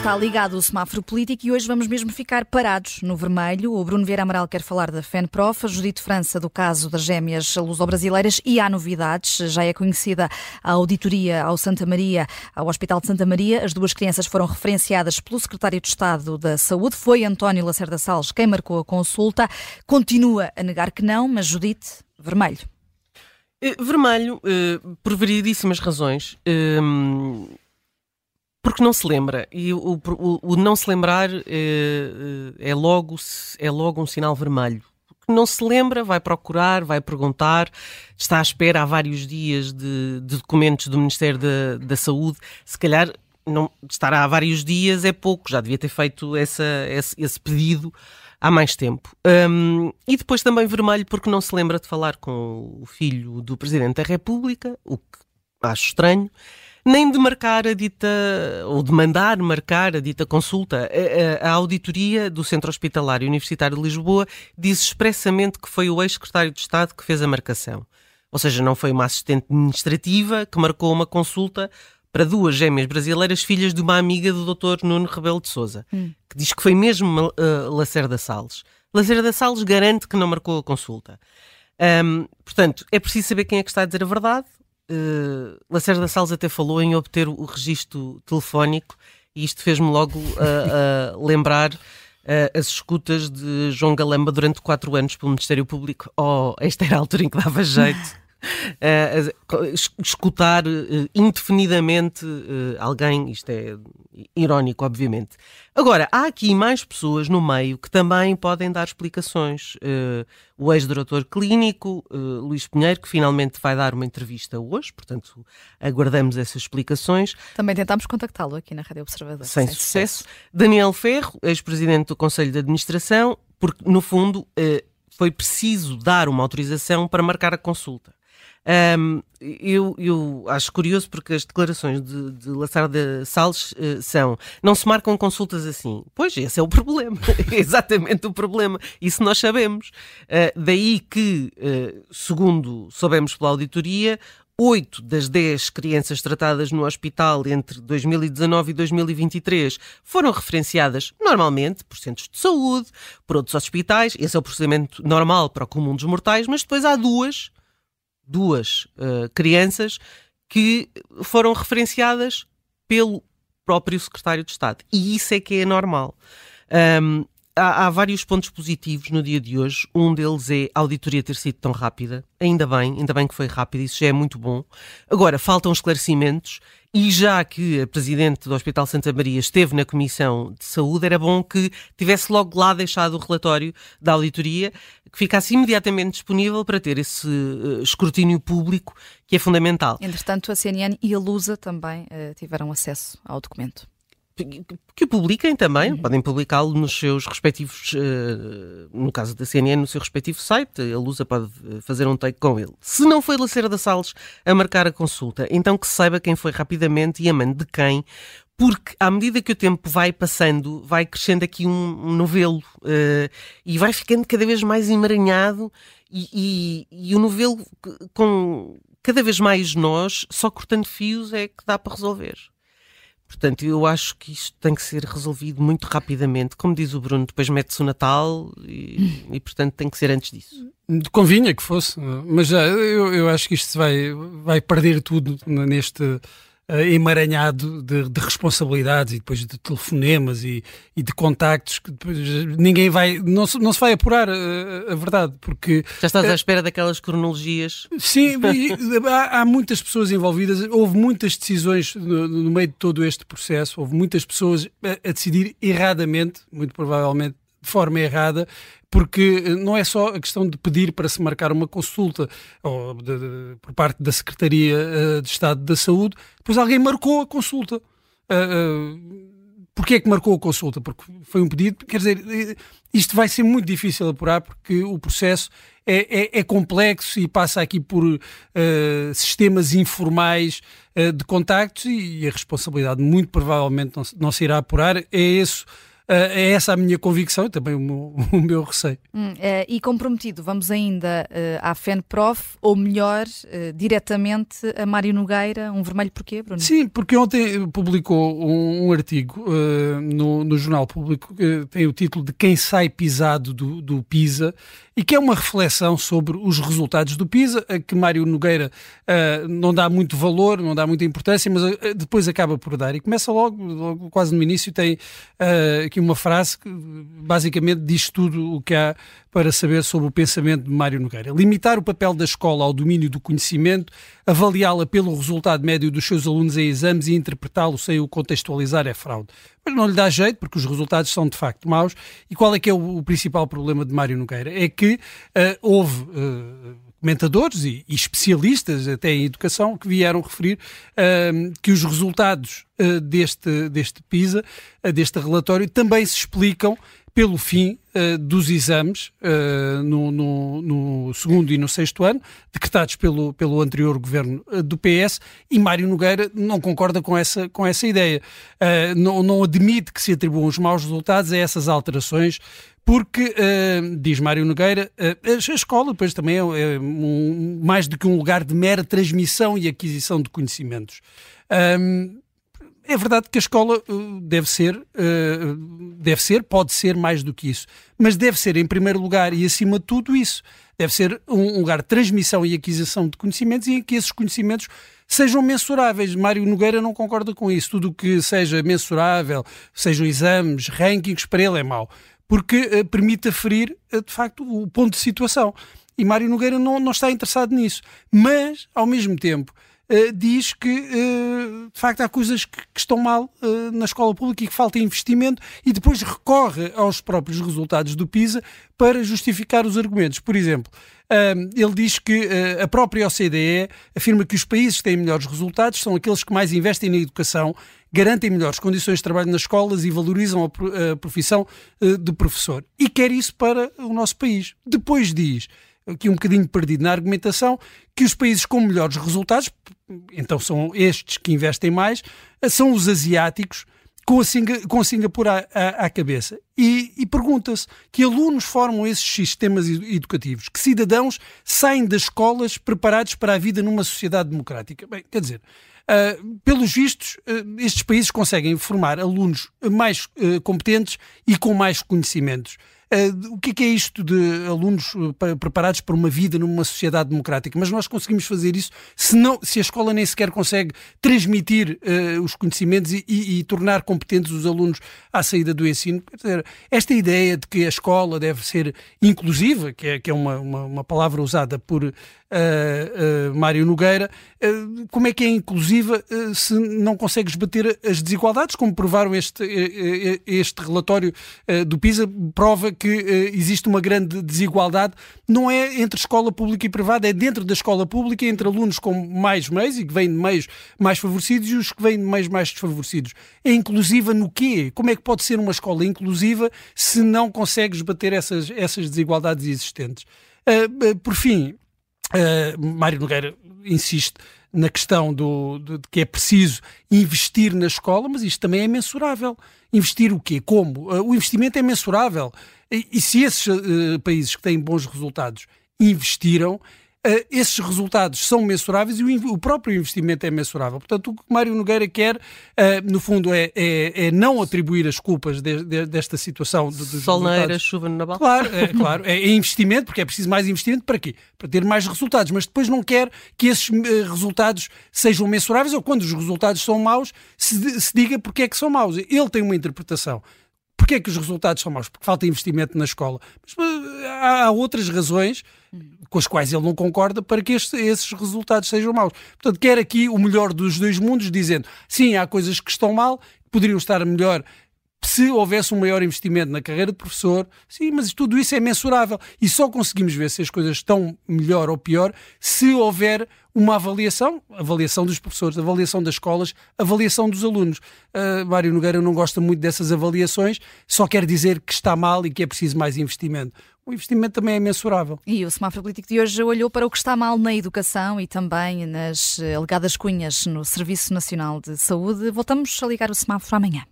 está ligado o semáforo político e hoje vamos mesmo ficar parados no vermelho. O Bruno Vieira Amaral quer falar da FENPROF, a Judite França do caso das gêmeas luso-brasileiras e há novidades. Já é conhecida a auditoria ao Santa Maria, ao Hospital de Santa Maria. As duas crianças foram referenciadas pelo Secretário de Estado da Saúde. Foi António Lacerda Salles quem marcou a consulta. Continua a negar que não, mas Judite, vermelho. Eh, vermelho, eh, por variedíssimas razões. Porque não se lembra. E o, o, o não se lembrar é, é, logo, é logo um sinal vermelho. Não se lembra, vai procurar, vai perguntar, está à espera há vários dias de, de documentos do Ministério da, da Saúde. Se calhar não, estar há vários dias é pouco, já devia ter feito essa, esse, esse pedido há mais tempo. Um, e depois também vermelho porque não se lembra de falar com o filho do Presidente da República, o que acho estranho nem de marcar a dita, ou de mandar marcar a dita consulta. A, a, a auditoria do Centro Hospitalar Universitário de Lisboa diz expressamente que foi o ex-secretário de Estado que fez a marcação. Ou seja, não foi uma assistente administrativa que marcou uma consulta para duas gêmeas brasileiras, filhas de uma amiga do Dr. Nuno Rebelo de Souza, hum. que diz que foi mesmo uh, Lacerda Salles. Lacerda Salles garante que não marcou a consulta. Um, portanto, é preciso saber quem é que está a dizer a verdade uh, Lacerda Salles até falou em obter o registro telefónico e isto fez-me logo uh, uh, lembrar as escutas de João Galamba durante quatro anos pelo Ministério Público. Oh, esta era a altura em que dava jeito. uh, escutar uh, indefinidamente uh, alguém, isto é irónico, obviamente. Agora, há aqui mais pessoas no meio que também podem dar explicações. o ex-diretor clínico, Luís Pinheiro, que finalmente vai dar uma entrevista hoje, portanto, aguardamos essas explicações. Também tentámos contactá-lo aqui na Rádio Observador. Sem, sem sucesso. sucesso. Daniel Ferro, ex-presidente do Conselho de Administração, porque, no fundo, foi preciso dar uma autorização para marcar a consulta. Um, eu, eu, acho curioso porque as declarações de, de Lacerda Salles uh, são não se marcam consultas assim. Pois, esse é o problema. é exatamente o problema. Isso nós sabemos. Uh, daí que, uh, segundo soubemos pela auditoria, oito das dez crianças tratadas no hospital entre 2019 e 2023 foram referenciadas normalmente por centros de saúde, por outros hospitais. Esse é o procedimento normal para o comum dos mortais, mas depois há duas duas uh, crianças que foram referenciadas pelo próprio secretário de Estado. E isso é que é normal. Um, há, há, vários pontos positivos no dia de hoje. Um deles é a auditoria ter sido tão rápida. Ainda bem, ainda bem que foi rápida, isso já é muito bom. Agora, faltam esclarecimentos e já que a Presidente do Hospital Santa Maria esteve na Comissão de Saúde, era bom que tivesse logo lá deixado o relatório da auditoria, que ficasse imediatamente disponível para ter esse uh, escrutínio público que é fundamental. Entretanto, a CNN e a Lusa também uh, tiveram acesso ao documento que o publiquem também, uhum. podem publicá-lo nos seus respectivos, uh, no caso da CNN, no seu respectivo site, a Lusa pode eh, fazer um take com ele. Se não foi Lacerda Salles a marcar a consulta, então que saiba quem foi rapidamente e a mãe de quem, porque à medida que o tempo vai passando, vai crescendo aqui um, novelo uh, e vai ficando cada vez mais emaranhado e, e, e o novelo com cada vez mais nós, só cortando fios é que dá para resolver. Portanto, eu acho que isto tem que ser resolvido muito rapidamente. Como diz o Bruno, depois mete-se o Natal e, e, portanto, tem que ser antes disso. Convinha que fosse, mas já, eu, eu acho que isto vai, vai perder tudo neste uh, emaranhado de, de, responsabilidades e depois de telefonemas e, e de contactos que depois ninguém vai, não se, não se vai apurar a, eh, a verdade, porque... Já estás à espera daquelas cronologias? Sim, há, há, muitas pessoas envolvidas, houve muitas decisões no, no, meio de todo este processo, houve muitas pessoas a, a decidir erradamente, muito provavelmente de forma errada, porque eh, não é só a questão de pedir para se marcar uma consulta ou de, de, por parte da Secretaria uh, de Estado da Saúde, depois alguém marcou a consulta. Uh, uh, Porquê é que marcou a consulta? Porque foi um pedido. Quer dizer, isto vai ser muito difícil apurar porque o processo é, é, é complexo e passa aqui por uh, sistemas informais uh, de contactos e, e, a responsabilidade muito provavelmente não, não se irá apurar. É esse é essa a minha convicção e também o meu, o meu receio. Hum, e comprometido, vamos ainda à FENPROF, ou melhor, diretamente a Mário Nogueira, um vermelho porquê, Bruno? Sim, porque ontem publicou um, um artigo no, no Jornal Público que tem o título de Quem sai pisado do, do PISA e que é uma reflexão sobre os resultados do PISA, a que Mário Nogueira uh, não dá muito valor, não dá muita importância, mas uh, depois acaba por dar. E começa logo, logo quase no início, tem uh, aqui uma frase que basicamente diz tudo o que há para saber sobre o pensamento de Mário Nogueira. Limitar o papel da escola ao domínio do conhecimento, avaliá-la pelo resultado médio dos seus alunos em exames e interpretá-lo sem o contextualizar é fraude. Mas não lhe dá jeito, porque os resultados são de facto maus. E qual é que é o, o principal problema de Mário Nogueira? É que uh, houve uh, comentadores e, especialistas até em educação que vieram referir uh, que os resultados deste, deste PISA, deste relatório, também se explicam pelo fim uh, dos exames uh, no, no, no, segundo e no sexto ano, decretados pelo, pelo anterior governo uh, do PS, e Mário Nogueira não concorda com essa, com essa ideia. não, não admite que se atribuam os maus resultados a essas alterações, porque, diz Mário Nogueira, a escola depois também é, é um, mais do que um lugar de mera transmissão e aquisição de conhecimentos. Um, é verdade que a escola uh, deve ser, uh, deve ser, pode ser mais do que isso, mas deve ser em primeiro lugar e acima de tudo isso. Deve ser um lugar de transmissão e aquisição de conhecimentos e em que esses conhecimentos sejam mensuráveis. Mário Nogueira não concorda com isso. Tudo o que seja mensurável, sejam exames, rankings, para ele é mau, porque uh, permite aferir, de facto, o ponto de situação. E Mário Nogueira não, não está interessado nisso. Mas, ao mesmo tempo, uh, diz que, uh, de facto, há coisas que, que estão mal uh, na escola pública e que falta investimento e depois recorre aos próprios resultados do PISA para justificar os argumentos. Por exemplo, ele diz que a própria OCDE afirma que os países que têm melhores resultados são aqueles que mais investem na educação, garantem melhores condições de trabalho nas escolas e valorizam a profissão de professor. E quer isso para o nosso país. Depois diz aqui um bocadinho perdido na argumentação, que os países com melhores resultados, então são estes que investem mais, são os asiáticos, com a, Singa, com a Singapura à, à, cabeça. E, e pergunta-se que alunos formam esses sistemas educativos, que cidadãos saem das escolas preparados para a vida numa sociedade democrática. Bem, quer dizer, Uh, pelos vistos, uh, estes países conseguem formar alunos mais uh, competentes e com mais conhecimentos. Uh, o que é, que é isto de alunos uh, preparados para uma vida numa sociedade democrática? Mas nós conseguimos fazer isso se, não, se a escola nem sequer consegue transmitir uh, os conhecimentos e, e, e, tornar competentes os alunos à saída do ensino. Dizer, esta ideia de que a escola deve ser inclusiva, que é, que é uma, uma, uma palavra usada por uh, uh, Mário Nogueira, uh, como é que é inclusiva se não consegues bater as desigualdades, como provaram este, este relatório do PISA, prova que existe uma grande desigualdade, não é entre escola pública e privada, é dentro da escola pública, entre alunos com mais meios e que vêm de meios mais favorecidos e os que vêm de meios mais desfavorecidos. É inclusiva no quê? Como é que pode ser uma escola inclusiva se não consegues bater essas, essas desigualdades existentes? Por fim, Uh, Mário Nogueira insiste na questão do, de, de, que é preciso investir na escola, mas isto também é mensurável. Investir o quê? Como? Uh, o investimento é mensurável. E, e se esses uh, países que têm bons resultados investiram, Uh, esses resultados são mensuráveis e o, o, próprio investimento é mensurável. Portanto, o que Mário Nogueira quer, uh, no fundo, é, é, é, não atribuir as culpas de, de, desta situação. De, dos Solneira, chuva no Naval. Claro, é, claro. É, investimento, porque é preciso mais investimento para quê? Para ter mais resultados. Mas depois não quer que esses uh, resultados sejam mensuráveis ou quando os resultados são maus, se, se diga porque é que são maus. Ele tem uma interpretação. Porquê é que os resultados são maus? Porque falta investimento na escola. Mas há outras razões com as quais ele não concorda para que este, esses resultados sejam maus. Portanto, quer aqui o melhor dos dois mundos, dizendo sim, há coisas que estão mal, poderiam estar melhor se houvesse um maior investimento na carreira de professor, sim, mas tudo isso é mensurável e só conseguimos ver se as coisas estão melhor ou pior se houver uma avaliação, avaliação dos professores, avaliação das escolas, avaliação dos alunos. Uh, Mário Nogueira não gosta muito dessas avaliações, só quer dizer que está mal e que é preciso mais investimento o investimento também é mensurável. E o semáforo político de hoje olhou para o que está mal na educação e também nas alegadas cunhas no Serviço Nacional de Saúde. Voltamos a ligar o semáforo amanhã.